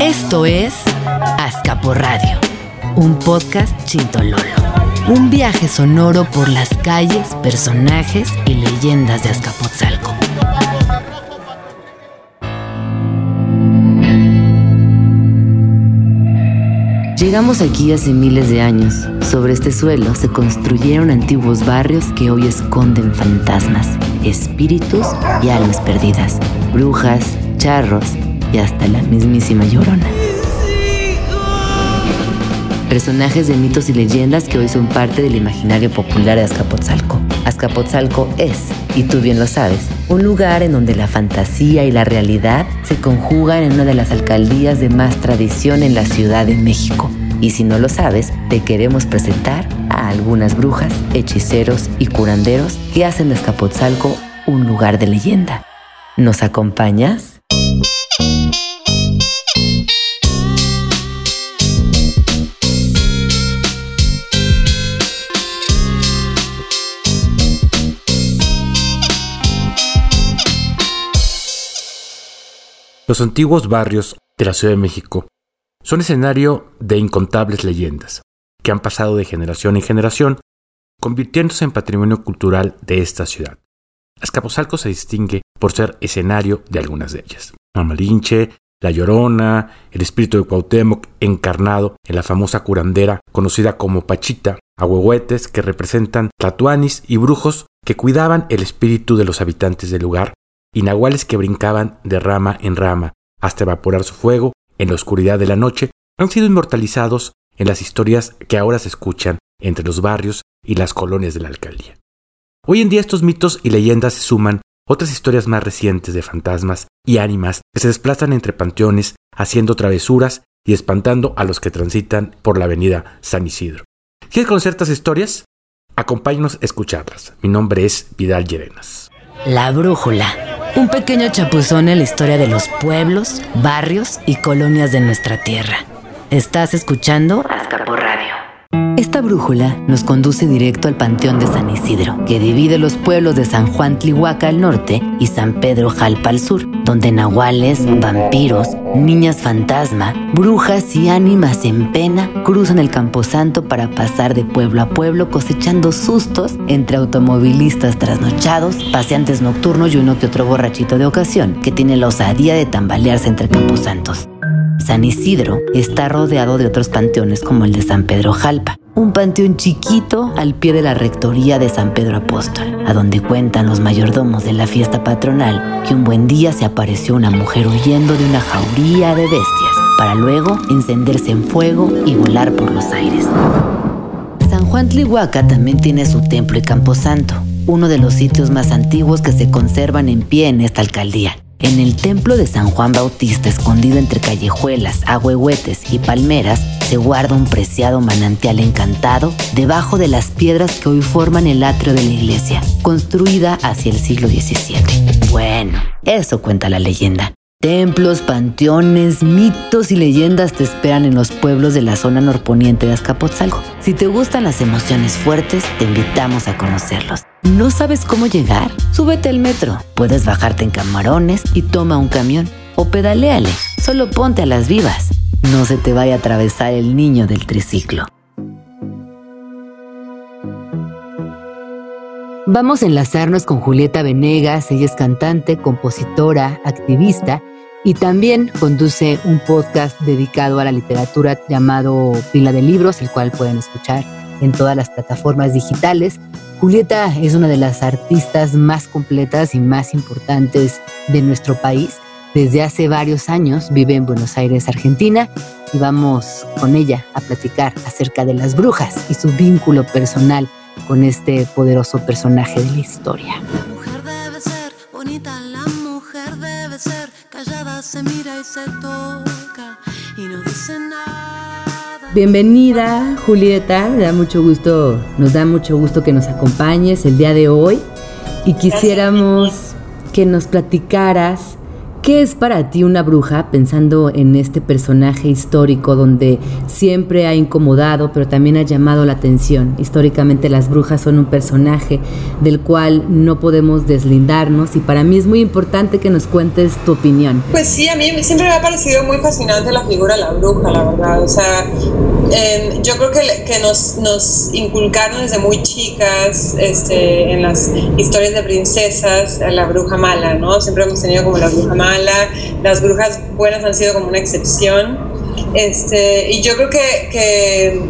Esto es Azcapo Radio, un podcast chintololo. Un viaje sonoro por las calles, personajes y leyendas de Azcapotzalco. Llegamos aquí hace miles de años. Sobre este suelo se construyeron antiguos barrios que hoy esconden fantasmas, espíritus y almas perdidas, brujas, charros y hasta la mismísima llorona. Personajes de mitos y leyendas que hoy son parte del imaginario popular de Azcapotzalco. Azcapotzalco es, y tú bien lo sabes, un lugar en donde la fantasía y la realidad se conjugan en una de las alcaldías de más tradición en la Ciudad de México. Y si no lo sabes, te queremos presentar a algunas brujas, hechiceros y curanderos que hacen de Azcapotzalco un lugar de leyenda. ¿Nos acompañas? Los antiguos barrios de la Ciudad de México son escenario de incontables leyendas que han pasado de generación en generación, convirtiéndose en patrimonio cultural de esta ciudad. Azcapotzalco se distingue por ser escenario de algunas de ellas. Mamalinche, La Llorona, el espíritu de Cuauhtémoc encarnado en la famosa curandera conocida como Pachita, ahuehuetes que representan tatuanis y brujos que cuidaban el espíritu de los habitantes del lugar, y nahuales que brincaban de rama en rama hasta evaporar su fuego en la oscuridad de la noche, han sido inmortalizados en las historias que ahora se escuchan entre los barrios y las colonias de la alcaldía. Hoy en día estos mitos y leyendas se suman otras historias más recientes de fantasmas y ánimas que se desplazan entre panteones haciendo travesuras y espantando a los que transitan por la avenida San Isidro. ¿Quieres conocer estas historias? Acompáñanos a escucharlas. Mi nombre es Vidal Llerenas. La brújula. Un pequeño chapuzón en la historia de los pueblos, barrios y colonias de nuestra tierra. Estás escuchando Azcapo Radio. Esta brújula nos conduce directo al Panteón de San Isidro, que divide los pueblos de San Juan Tlihuaca al norte y San Pedro Jalpa al sur, donde nahuales, vampiros, niñas fantasma, brujas y ánimas en pena cruzan el camposanto para pasar de pueblo a pueblo cosechando sustos entre automovilistas trasnochados, paseantes nocturnos y uno que otro borrachito de ocasión que tiene la osadía de tambalearse entre camposantos. San Isidro está rodeado de otros panteones como el de San Pedro Jalpa, un panteón chiquito al pie de la rectoría de San Pedro Apóstol, a donde cuentan los mayordomos de la fiesta patronal que un buen día se apareció una mujer huyendo de una jauría de bestias, para luego encenderse en fuego y volar por los aires. San Juan Tlihuaca también tiene su templo y camposanto, uno de los sitios más antiguos que se conservan en pie en esta alcaldía. En el templo de San Juan Bautista, escondido entre callejuelas, agüehuetes y palmeras, se guarda un preciado manantial encantado debajo de las piedras que hoy forman el atrio de la iglesia, construida hacia el siglo XVII. Bueno, eso cuenta la leyenda. Templos, panteones, mitos y leyendas te esperan en los pueblos de la zona norponiente de Azcapotzalco. Si te gustan las emociones fuertes, te invitamos a conocerlos. ¿No sabes cómo llegar? Súbete al metro. Puedes bajarte en camarones y toma un camión. O pedaleale. Solo ponte a las vivas. No se te vaya a atravesar el niño del triciclo. Vamos a enlazarnos con Julieta Venegas. Ella es cantante, compositora, activista y también conduce un podcast dedicado a la literatura llamado Pila de Libros, el cual pueden escuchar en todas las plataformas digitales. Julieta es una de las artistas más completas y más importantes de nuestro país. Desde hace varios años vive en Buenos Aires, Argentina, y vamos con ella a platicar acerca de las brujas y su vínculo personal con este poderoso personaje de la historia. La mujer debe ser bonita, se mira y se toca y no dice nada. Bienvenida, Julieta. Me da mucho gusto, nos da mucho gusto que nos acompañes el día de hoy y quisiéramos que nos platicaras ¿Qué es para ti una bruja pensando en este personaje histórico donde siempre ha incomodado pero también ha llamado la atención? Históricamente las brujas son un personaje del cual no podemos deslindarnos y para mí es muy importante que nos cuentes tu opinión. Pues sí, a mí siempre me ha parecido muy fascinante la figura de la bruja, la verdad. O sea, em, yo creo que, que nos, nos, inculcaron desde muy chicas este, en las historias de princesas la bruja mala, ¿no? Siempre hemos tenido como la bruja mala las brujas buenas han sido como una excepción. Este, y yo creo que, que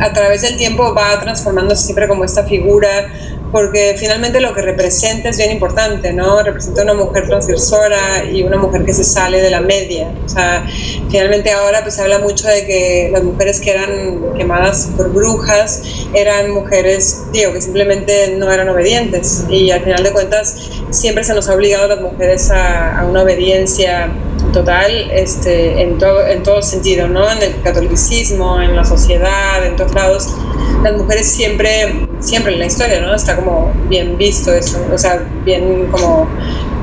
a través del tiempo va transformándose siempre como esta figura porque finalmente lo que representa es bien importante, ¿no? Representa una mujer transgresora y una mujer que se sale de la media. O sea, finalmente ahora pues se habla mucho de que las mujeres que eran quemadas por brujas eran mujeres, digo, que simplemente no eran obedientes y al final de cuentas siempre se nos ha obligado a las mujeres a, a una obediencia total este, en, todo, en todo sentido, ¿no? En el catolicismo, en la sociedad, en todos lados. Las mujeres siempre, siempre en la historia, ¿no? Está como bien visto eso, o sea, bien como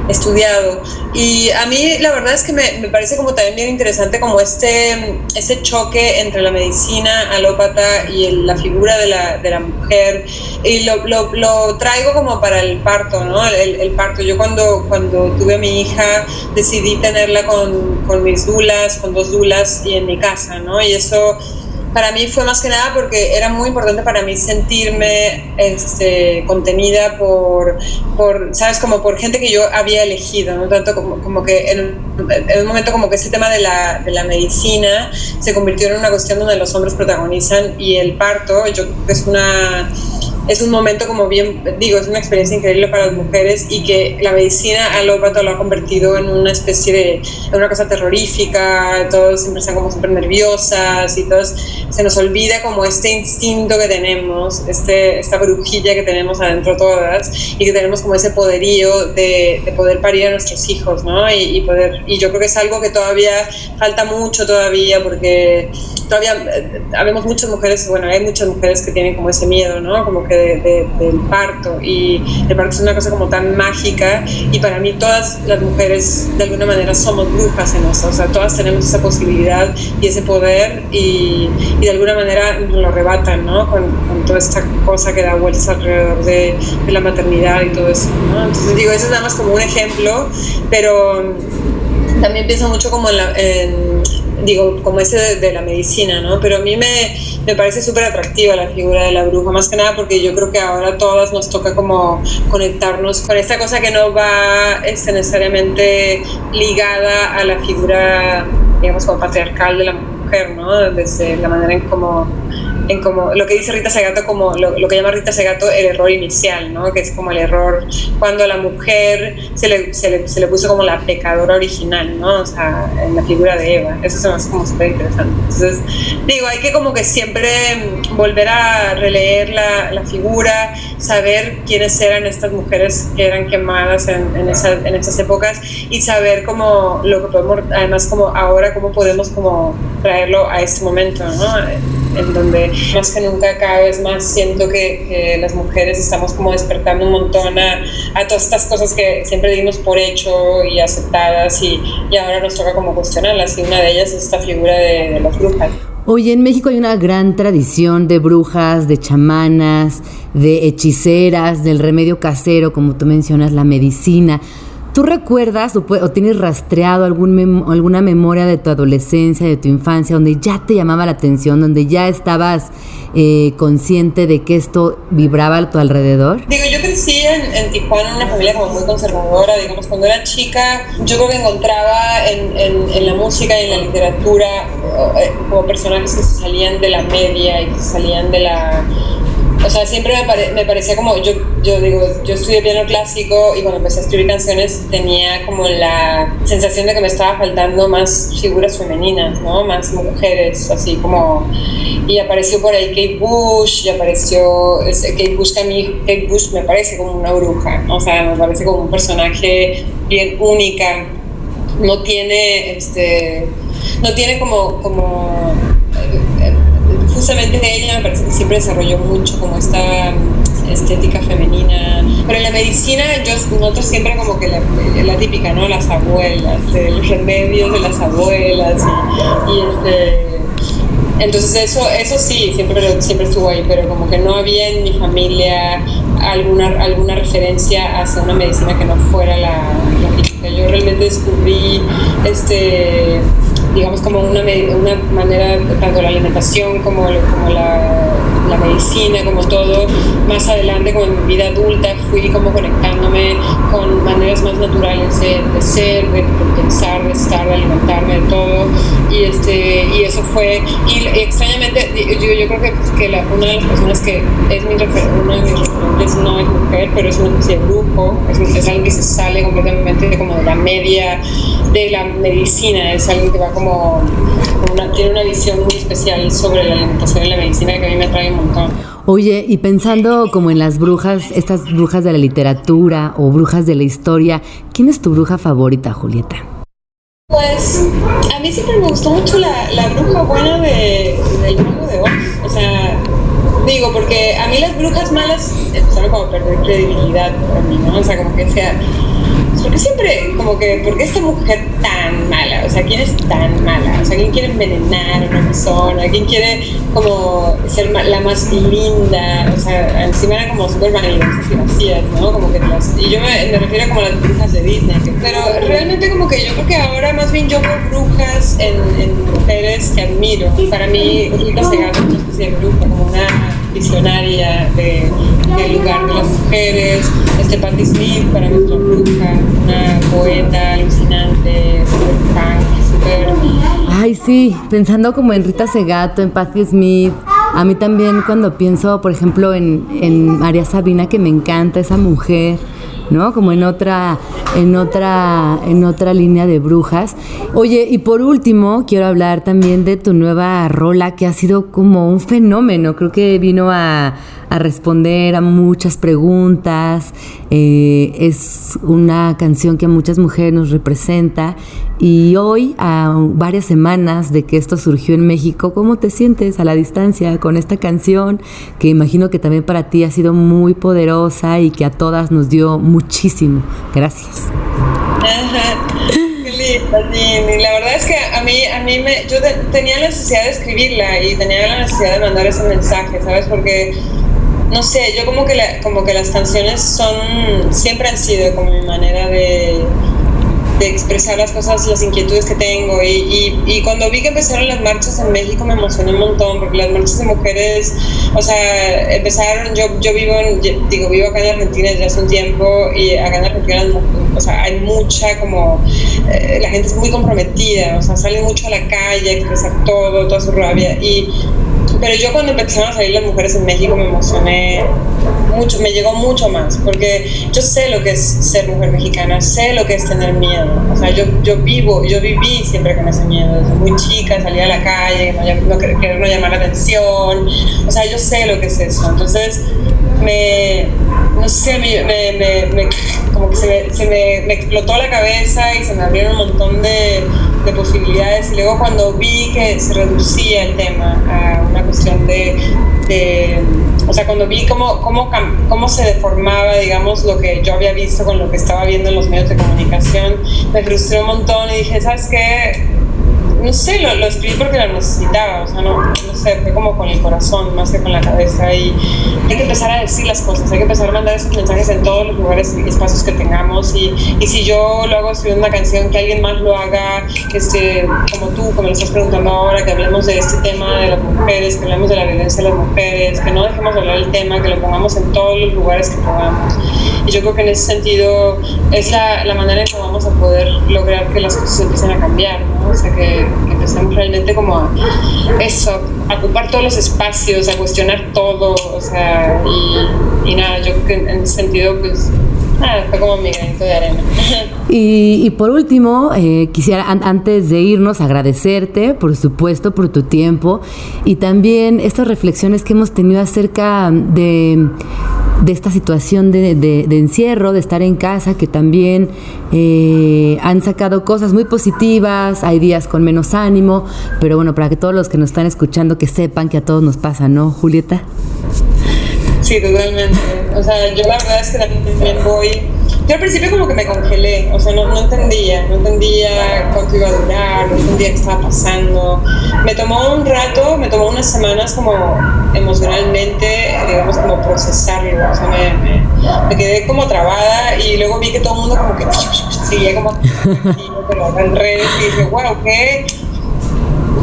estudiado. Y a mí la verdad es que me, me, parece como también bien interesante como este, este choque entre la medicina alópata y el, la figura de la, de la, mujer. Y lo, lo, lo, traigo como para el parto, ¿no? El, el, parto. Yo cuando, cuando tuve a mi hija decidí tenerla con, con mis dulas, con dos dulas y en mi casa, ¿no? Y eso para mí fue más que nada porque era muy importante para mí sentirme este, contenida por, por, ¿sabes? Como por gente que yo había elegido, ¿no? Tanto como, como que en, en, un momento como que ese tema de la, de la medicina se convirtió en una cuestión donde los hombres protagonizan y el parto, yo creo que es una es un momento como bien, digo, es una experiencia increíble para las mujeres y que la medicina alópata lo ha convertido en una especie de, en una cosa terrorífica, todos siempre están como súper nerviosas y todos, se nos olvida como este instinto que tenemos, este, esta brujilla que tenemos adentro todas y que tenemos como ese poderío de, de poder parir a nuestros hijos, ¿no? Y, y, poder, y yo creo que es algo que todavía falta mucho todavía porque todavía eh, habemos muchas mujeres, bueno, hay muchas mujeres que tienen como ese miedo, ¿no? Como que de, de, del parto y el parto es una cosa como tan mágica y para mí todas las mujeres de alguna manera somos brujas en eso, o sea, todas tenemos esa posibilidad y ese poder y, y de alguna manera lo arrebatan, ¿no? Con, con, toda esta cosa que da vueltas alrededor de, de la maternidad y todo eso, ¿no? Entonces digo, eso es nada más como un ejemplo, pero también pienso mucho como en, la, en digo, como ese de, la medicina, ¿no? Pero a mí me, me parece súper atractiva la figura de la bruja, más que nada porque yo creo que ahora a todas nos toca como conectarnos con esta cosa que no va este, necesariamente ligada a la figura, digamos, como patriarcal de la mujer, ¿no? Desde la manera en cómo en como lo que dice Rita Segato como lo, lo, que llama Rita Segato el error inicial, ¿no? que es como el error cuando a la mujer se le, se le, se le puso como la pecadora original, ¿no? o sea, en la figura de Eva, eso se me hace como súper interesante. Entonces, digo, hay que como que siempre volver a releer la, la figura, saber quiénes eran estas mujeres que eran quemadas en, en, esa, en esas épocas y saber cómo lo que podemos, además como ahora, cómo podemos como traerlo a este momento, ¿no? en donde más que nunca cada vez más siento que, las mujeres estamos como despertando un montón a, a, todas estas cosas que siempre dimos por hecho y aceptadas y, y ahora nos toca como cuestionarlas y una de ellas es esta figura de, de las brujas. Hoy en México hay una gran tradición de brujas, de chamanas, de hechiceras, del remedio casero, como tú mencionas, la medicina. ¿Tú recuerdas o, o, tienes rastreado algún mem alguna memoria de tu adolescencia, de tu infancia, donde ya te llamaba la atención, donde ya estabas eh, consciente de que esto vibraba a tu alrededor? Digo, yo crecí en, Tijuana, en una familia como muy conservadora, digamos, cuando era chica, yo creo que encontraba en, en, en la música y en la literatura eh, como personajes que se salían de la media y que se salían de la o sea, siempre me, pare, parecía como, yo, yo digo, yo estudié piano clásico y cuando empecé a escribir canciones tenía como la sensación de que me estaba faltando más figuras femeninas, ¿no? Más mujeres, así como... Y apareció por ahí Kate Bush, y apareció Kate Bush, que a mí Kate Bush me parece como una bruja, o sea, me parece como un personaje bien única, no tiene, este, no tiene como, como justamente ella me parece que siempre desarrolló mucho como esta estética femenina. Pero en la medicina, yo noto siempre como que la, la típica, ¿no? Las abuelas, los remedios de las abuelas y, y este entonces eso, eso sí, siempre, siempre estuvo ahí, pero como que no había en mi familia alguna, alguna referencia hacia una medicina que no fuera la, la Yo realmente descubrí este digamos, como una, una manera, tanto la alimentación como, como la, la, medicina, como todo, más adelante, como en mi vida adulta, fui como conectándome con maneras más naturales de, ser, de, pensar, de estar, de alimentarme, de todo. Y, este, y eso fue, y, extrañamente, yo, yo creo que, que la, una de las personas que es mi referente, una de mis referentes no es mujer, pero es una especie de grupo, es, es alguien que se sale completamente como de la media de la medicina, es alguien que va como una, tiene una visión muy especial sobre la alimentación y la medicina que a mí me atrae un montón. Oye, y pensando como en las brujas, estas brujas de la literatura o brujas de la historia, ¿quién es tu bruja favorita, Julieta? Pues a mí siempre me gustó mucho la, la bruja buena de, del mundo de Oz. O sea, digo, porque a mí las brujas malas empezaron como a perder credibilidad para mí, ¿no? O sea, como que sea porque siempre, como que, ¿por qué esta mujer tan mala? O sea, ¿quién es tan mala? O sea, ¿quién quiere envenenar a una persona? ¿Quién quiere como ser la más linda? O sea, encima eran como súper maravillosas y vacías, ¿no? Como que las, y yo me, me refiero como a las brujas de Disney. Pero realmente como que yo creo que ahora más bien yo veo brujas en, mujeres que admiro. Para mí, Rita Segato es una especie de bruja, como una visionaria de, del lugar de las mujeres. Este Patti Smith para nuestra bruja, una poeta alucinante, super punk, super... Ay, sí, pensando como en Rita Segato, en Patti Smith. A mí también cuando pienso, por ejemplo, en, en María Sabina, que me encanta esa mujer ¿no? Como en otra, en otra, en otra línea de brujas. Oye, y por último, quiero hablar también de tu nueva rola que ha sido como un fenómeno. Creo que vino a, a responder a muchas preguntas. Eh, es una canción que a muchas mujeres nos representa. Y hoy, a varias semanas de que esto surgió en México, ¿cómo te sientes a la distancia con esta canción? Que imagino que también para ti ha sido muy poderosa y que a todas nos dio muchísimo. Gracias. Qué La verdad es que a mí, a mí me, yo tenía la necesidad de escribirla y tenía la necesidad de mandar ese mensaje, ¿sabes? Porque no sé, yo como que, como que las canciones son, siempre han sido como mi manera de, de expresar las cosas, las inquietudes que tengo. Y, y, cuando vi que empezaron las marchas en México me emocioné un montón, porque las marchas de mujeres, o sea, empezaron, yo, yo vivo, en, digo, vivo acá en Argentina desde hace un tiempo y acá en Argentina, o sea, hay mucha como, eh, la gente es muy comprometida, o sea, salen mucho a la calle a expresar todo, toda su rabia. Y pero yo cuando empezaron a salir las mujeres en México me emocioné mucho, me llegó mucho más, porque yo sé lo que es ser mujer mexicana, sé lo que es tener miedo. O sea, yo, yo vivo, yo viví siempre con ese miedo, desde muy chica, salía a la calle, no, querer no llamar la atención. O sea, yo sé lo que es eso. Entonces, me, no sé, me, me, como que se, me, se me, explotó la cabeza y se me abrieron un montón de, de, posibilidades. Y luego cuando vi que se reducía el tema a una de, de o sea, cuando vi cómo, cómo, cómo se deformaba, digamos, lo que yo había visto con lo que estaba viendo en los medios de comunicación, me frustró un montón y dije, ¿sabes qué? No sé, lo, lo, escribí porque lo necesitaba, o sea, no, no sé, fue como con el corazón más que con la cabeza y hay que empezar a decir las cosas, hay que empezar a mandar esos mensajes en todos los lugares y espacios que tengamos y, y si yo lo hago escribiendo una canción, que alguien más lo haga, este, como tú, como lo estás preguntando ahora, que hablemos de este tema de las mujeres, que hablemos de la violencia de las mujeres, que no dejemos de hablar del tema, que lo pongamos en todos los lugares que podamos. Y yo creo que en ese sentido es la, la manera en que vamos a poder lograr que las cosas empiecen a cambiar, ¿no? O sea, que que empezamos realmente como a eso, a ocupar todos los espacios, a cuestionar todo, o sea, y, nada, yo creo que en ese sentido, pues, nada, fue como mi granito de arena. Y, y por último, eh, quisiera antes de irnos agradecerte, por supuesto, por tu tiempo y también estas reflexiones que hemos tenido acerca de de esta situación de, de, encierro, de estar en casa, que también eh, han sacado cosas muy positivas, hay días con menos ánimo, pero bueno, para que todos los que nos están escuchando que sepan que a todos nos pasa, ¿no, Julieta? Sí, totalmente. O sea, yo la verdad es que también voy yo al principio como que me congelé, o sea, no, no, entendía, no entendía cuánto iba a durar, no entendía qué estaba pasando. Me tomó un rato, me tomó unas semanas como emocionalmente, digamos, como procesarlo, o sea, me, me, quedé como trabada y luego vi que todo el mundo como que seguía como en redes y dije, wow, qué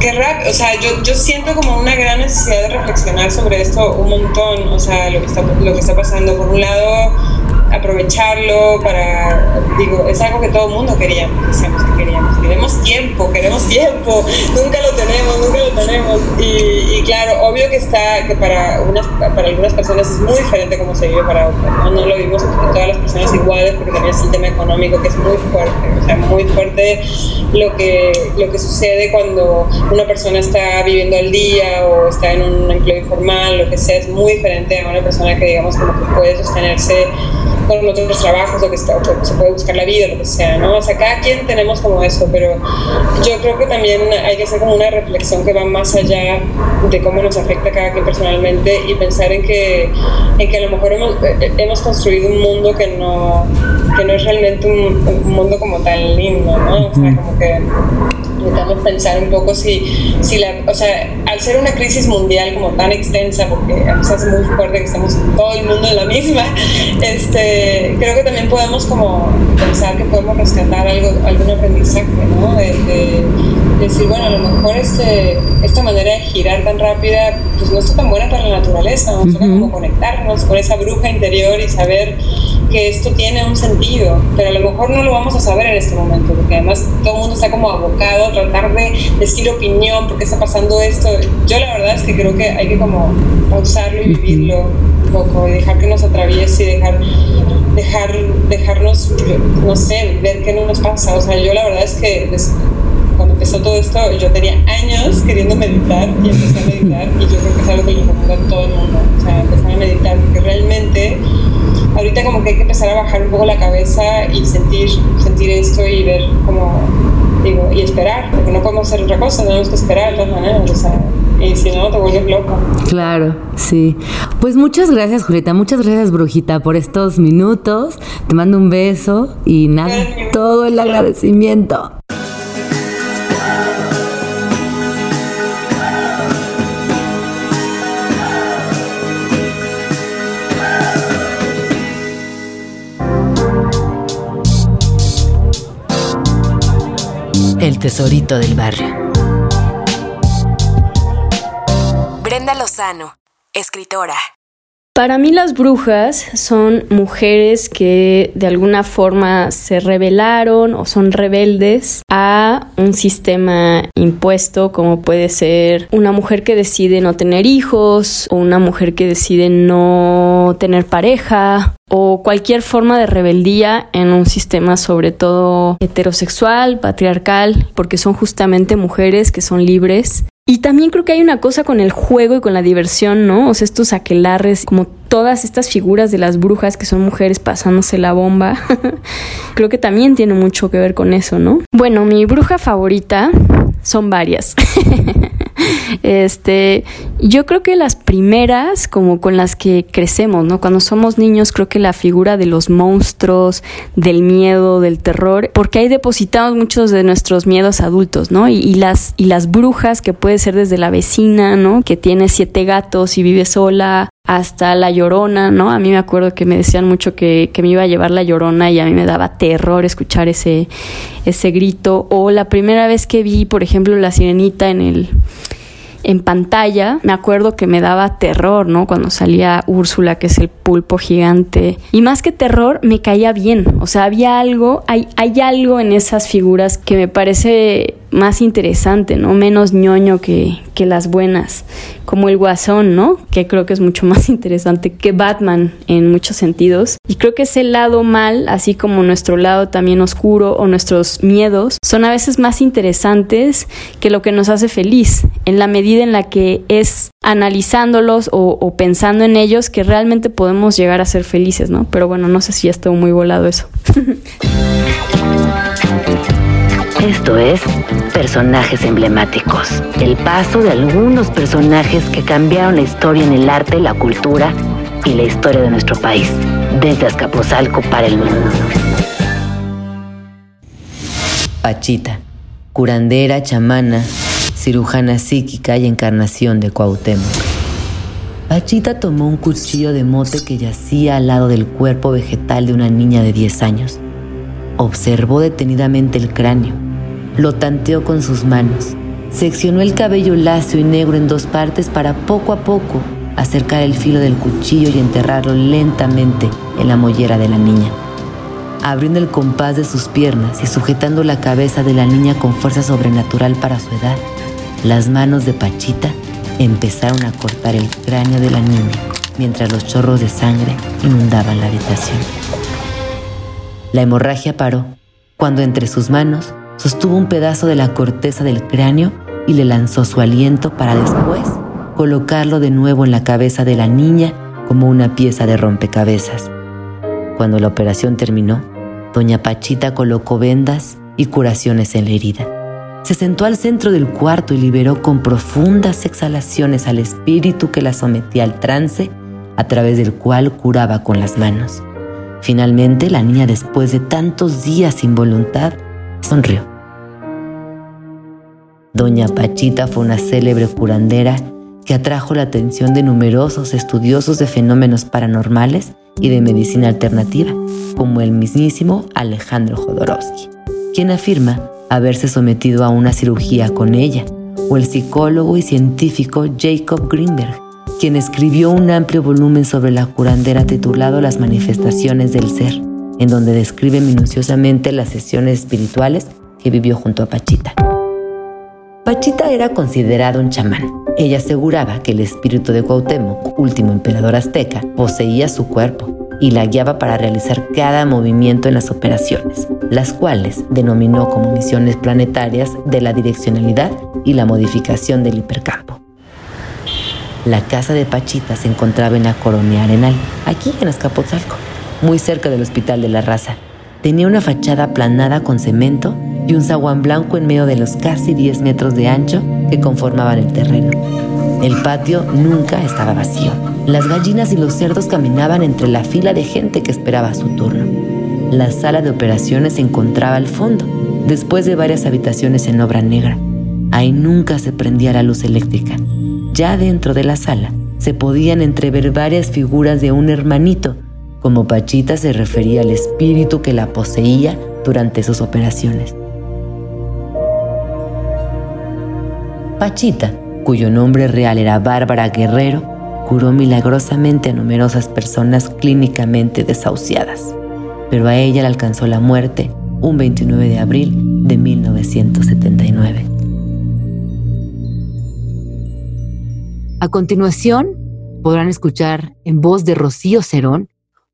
qué rap, o sea, yo, yo siento como una gran necesidad de reflexionar sobre esto un montón, o sea, lo que está, lo que está pasando. Por un lado, aprovecharlo para, digo, es algo que todo el mundo queríamos, decíamos que queríamos, queremos tiempo, queremos tiempo, nunca lo tenemos, nunca lo tenemos. Y, claro, obvio que está, que para, unas, para algunas personas es muy diferente como se vive para otras, ¿no? no lo vivimos todas las personas iguales porque también es el tema económico que es muy fuerte, o sea, muy fuerte lo que, lo que sucede cuando una persona está viviendo al día o está en un empleo informal, lo que sea, es muy diferente a una persona que digamos como que puede sostenerse con otros trabajos o que, está, se puede buscar la vida, lo que sea, ¿no? O sea, cada quien tenemos como eso, pero yo creo que también hay que hacer como una reflexión que va más allá de cómo nos afecta a cada quien personalmente y pensar en que, en que a lo mejor hemos, eh, hemos construido un mundo que no, que no es realmente un, un mundo como tan lindo, ¿no? O sea, como que necesitamos pensar un poco si, si la, o sea, al ser una crisis mundial como tan extensa, porque se hace muy fuerte que estamos todo el mundo en la misma, este, creo que también podemos como pensar que podemos rescatar algo, algún aprendizaje, ¿no? De, decir, bueno, a lo mejor este, esta manera de girar tan rápida, pues no está tan buena para la naturaleza, ¿no? Uh como conectarnos con esa bruja interior y saber que esto tiene un sentido, pero a lo mejor no lo vamos a saber en este momento, porque además todo el mundo está como abocado a tratar de decir opinión, porque está pasando esto. Yo la verdad es que creo que hay que como pausarlo y vivirlo un poco, y dejar que nos atraviese y dejar, dejar, dejarnos, no sé, ver qué no nos pasa. O sea, yo la verdad es que cuando empezó todo esto, yo tenía años queriendo meditar y empecé a meditar y yo creo que es algo que le recomiendo a todo el mundo. O sea, empezar a meditar porque realmente ahorita como que hay que empezar a bajar un poco la cabeza y sentir, sentir esto y ver como, digo, y esperar, porque no podemos hacer otra cosa, tenemos que esperar de todas maneras, o sea, y si no, te vuelves loco. Claro, sí. Pues muchas gracias, Julieta, muchas gracias, Brujita, por estos minutos. Te mando un beso y nada, todo el agradecimiento. El tesorito del barrio. Brenda Lozano, escritora. Para mí las brujas son mujeres que de alguna forma se rebelaron o son rebeldes a un sistema impuesto como puede ser una mujer que decide no tener hijos o una mujer que decide no tener pareja o cualquier forma de rebeldía en un sistema sobre todo heterosexual, patriarcal, porque son justamente mujeres que son libres y también creo que hay una cosa con el juego y con la diversión, ¿no? O sea, estos aquelarres, como todas estas figuras de las brujas que son mujeres pasándose la bomba, creo que también tiene mucho que ver con eso, ¿no? Bueno, mi bruja favorita son varias. Este, yo creo que las primeras, como con las que crecemos, ¿no? Cuando somos niños, creo que la figura de los monstruos, del miedo, del terror, porque ahí depositamos muchos de nuestros miedos adultos, ¿no? Y, las, y las brujas, que puede ser desde la vecina, ¿no? Que tiene siete gatos y vive sola, hasta la llorona, ¿no? A mí me acuerdo que me decían mucho que, que, me iba a llevar la llorona y a mí me daba terror escuchar ese, ese grito. O la primera vez que vi, por ejemplo, la sirenita en el en pantalla, me acuerdo que me daba terror, ¿no? Cuando salía Úrsula, que es el pulpo gigante. Y más que terror, me caía bien. O sea, había algo, hay, hay algo en esas figuras que me parece más interesante, ¿no? Menos ñoño que, que las buenas, como el guasón, ¿no? Que creo que es mucho más interesante que Batman en muchos sentidos. Y creo que ese lado mal, así como nuestro lado también oscuro o nuestros miedos, son a veces más interesantes que lo que nos hace feliz, en la medida en la que es analizándolos o, o pensando en ellos que realmente podemos llegar a ser felices, ¿no? Pero bueno, no sé si ya estuvo muy volado eso. Esto es Personajes Emblemáticos, el paso de algunos personajes que cambiaron la historia en el arte, la cultura y la historia de nuestro país, desde Azcapotzalco para el mundo. Pachita, curandera, chamana, cirujana psíquica y encarnación de Cuauhtémoc. Pachita tomó un cuchillo de mote que yacía al lado del cuerpo vegetal de una niña de 10 años. Observó detenidamente el cráneo, lo tanteó con sus manos, seccionó el cabello lacio y negro en dos partes para poco a poco acercar el filo del cuchillo y enterrarlo lentamente en la mollera de la niña. Abriendo el compás de sus piernas y sujetando la cabeza de la niña con fuerza sobrenatural para su edad, las manos de Pachita empezaron a cortar el cráneo de la niña mientras los chorros de sangre inundaban la habitación. La hemorragia paró cuando entre sus manos sostuvo un pedazo de la corteza del cráneo y le lanzó su aliento para después colocarlo de nuevo en la cabeza de la niña como una pieza de rompecabezas. Cuando la operación terminó, doña Pachita colocó vendas y curaciones en la herida se sentó al centro del cuarto y liberó con profundas exhalaciones al espíritu que la sometía al trance a través del cual curaba con las manos. Finalmente, la niña, después de tantos días sin voluntad, sonrió. Doña Pachita fue una célebre curandera que atrajo la atención de numerosos estudiosos de fenómenos paranormales y de medicina alternativa, como el mismísimo Alejandro Jodorowsky, quien afirma haberse sometido a una cirugía con ella, o el psicólogo y científico Jacob Greenberg, quien escribió un amplio volumen sobre la curandera titulado Las manifestaciones del ser, en donde describe minuciosamente las sesiones espirituales que vivió junto a Pachita. Pachita era considerado un chamán. Ella aseguraba que el espíritu de Cuauhtémoc, último emperador azteca, poseía su cuerpo y la guiaba para realizar cada movimiento en las operaciones, las cuales denominó como misiones planetarias de la direccionalidad y la modificación del hipercampo. La casa de Pachita se encontraba en la Colonia Arenal, aquí en Azcapotzalco, muy cerca del Hospital de la Raza. Tenía una fachada aplanada con cemento y un zaguán blanco en medio de los casi 10 metros de ancho que conformaban el terreno. El patio nunca estaba vacío. Las gallinas y los cerdos caminaban entre la fila de gente que esperaba su turno. La sala de operaciones se encontraba al fondo, después de varias habitaciones en obra negra. Ahí nunca se prendía la luz eléctrica. Ya dentro de la sala se podían entrever varias figuras de un hermanito, como Pachita se refería al espíritu que la poseía durante sus operaciones. Pachita cuyo nombre real era Bárbara Guerrero, curó milagrosamente a numerosas personas clínicamente desahuciadas, pero a ella le alcanzó la muerte un 29 de abril de 1979. A continuación, podrán escuchar en voz de Rocío Cerón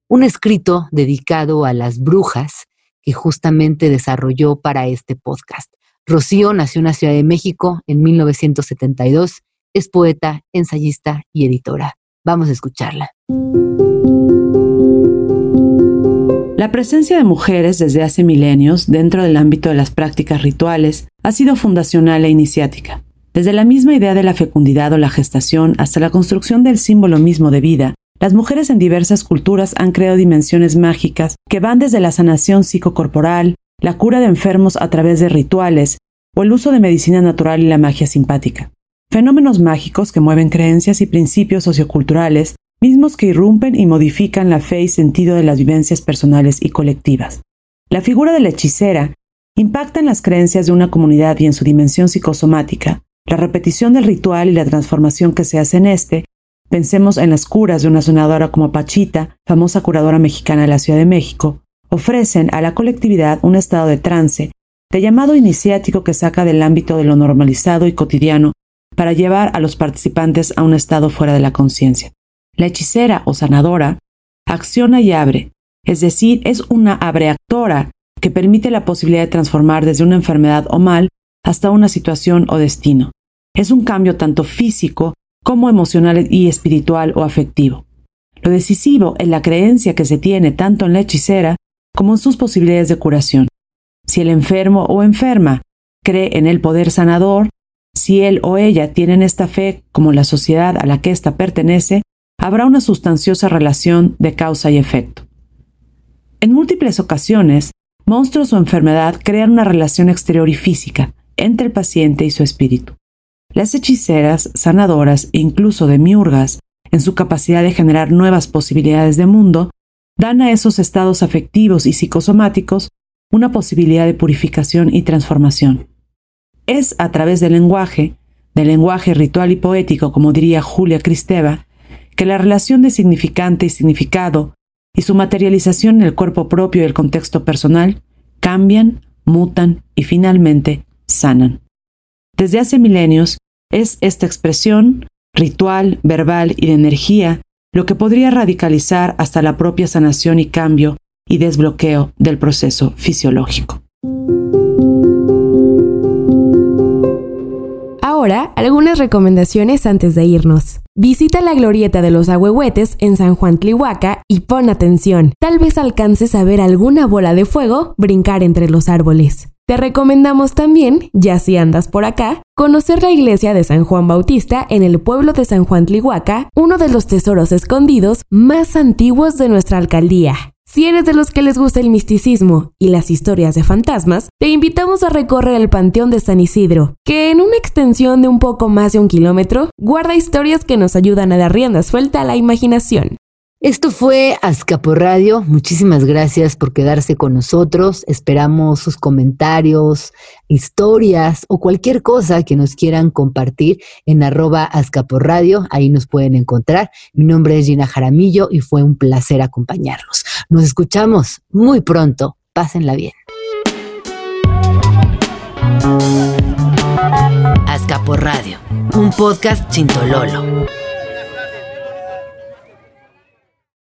un escrito dedicado a las brujas que justamente desarrolló para este podcast. Rocío nació en la Ciudad de México en 1972. Es poeta, ensayista y editora. Vamos a escucharla. La presencia de mujeres desde hace milenios dentro del ámbito de las prácticas rituales ha sido fundacional e iniciática. Desde la misma idea de la fecundidad o la gestación hasta la construcción del símbolo mismo de vida, las mujeres en diversas culturas han creado dimensiones mágicas que van desde la sanación psicocorporal, la cura de enfermos a través de rituales o el uso de medicina natural y la magia simpática. Fenómenos mágicos que mueven creencias y principios socioculturales, mismos que irrumpen y modifican la fe y sentido de las vivencias personales y colectivas. La figura de la hechicera impacta en las creencias de una comunidad y en su dimensión psicosomática. La repetición del ritual y la transformación que se hace en este Pensemos en las curas de una sonadora como Pachita, famosa curadora mexicana de la Ciudad de México, ofrecen a la colectividad un estado de trance, de llamado iniciático que saca del ámbito de lo normalizado y cotidiano para llevar a los participantes a un estado fuera de la conciencia. La hechicera o sanadora acciona y abre, es decir, es una abreactora que permite la posibilidad de transformar desde una enfermedad o mal hasta una situación o destino. Es un cambio tanto físico como emocional y espiritual o afectivo. Lo decisivo es la creencia que se tiene tanto en la hechicera como en sus posibilidades de curación. Si el enfermo o enferma cree en el poder sanador, si él o ella tienen esta fe como la sociedad a la que ésta pertenece, habrá una sustanciosa relación de causa y efecto. En múltiples ocasiones, monstruos o enfermedad crean una relación exterior y física entre el paciente y su espíritu. Las hechiceras, sanadoras e incluso demiurgas, en su capacidad de generar nuevas posibilidades de mundo, dan a esos estados afectivos y psicosomáticos una posibilidad de purificación y transformación. Es a través del lenguaje, del lenguaje ritual y poético, como diría Julia Cristeva, que la relación de significante y significado y su materialización en el cuerpo propio y el contexto personal cambian, mutan y finalmente sanan. Desde hace milenios es esta expresión, ritual, verbal y de energía, lo que podría radicalizar hasta la propia sanación y cambio y desbloqueo del proceso fisiológico. Ahora, algunas recomendaciones antes de irnos. Visita la glorieta de los ahuehuetes en San Juan Tlihuaca y pon atención. Tal vez alcances a ver alguna bola de fuego brincar entre los árboles. Te recomendamos también, ya si andas por acá, conocer la iglesia de San Juan Bautista en el pueblo de San Juan Tlihuaca, uno de los tesoros escondidos más antiguos de nuestra alcaldía. Si eres de los que les gusta el misticismo y las historias de fantasmas, te invitamos a recorrer el Panteón de San Isidro, que en una extensión de un poco más de un kilómetro guarda historias que nos ayudan a dar rienda suelta a la imaginación. Esto fue Azcapo Radio. Muchísimas gracias por quedarse con nosotros. Esperamos sus comentarios, historias o cualquier cosa que nos quieran compartir en arroba Azcapo Radio. Ahí nos pueden encontrar. Mi nombre es Gina Jaramillo y fue un placer acompañarlos. Nos escuchamos muy pronto. Pásenla bien. Azcapo Radio, un podcast chintololo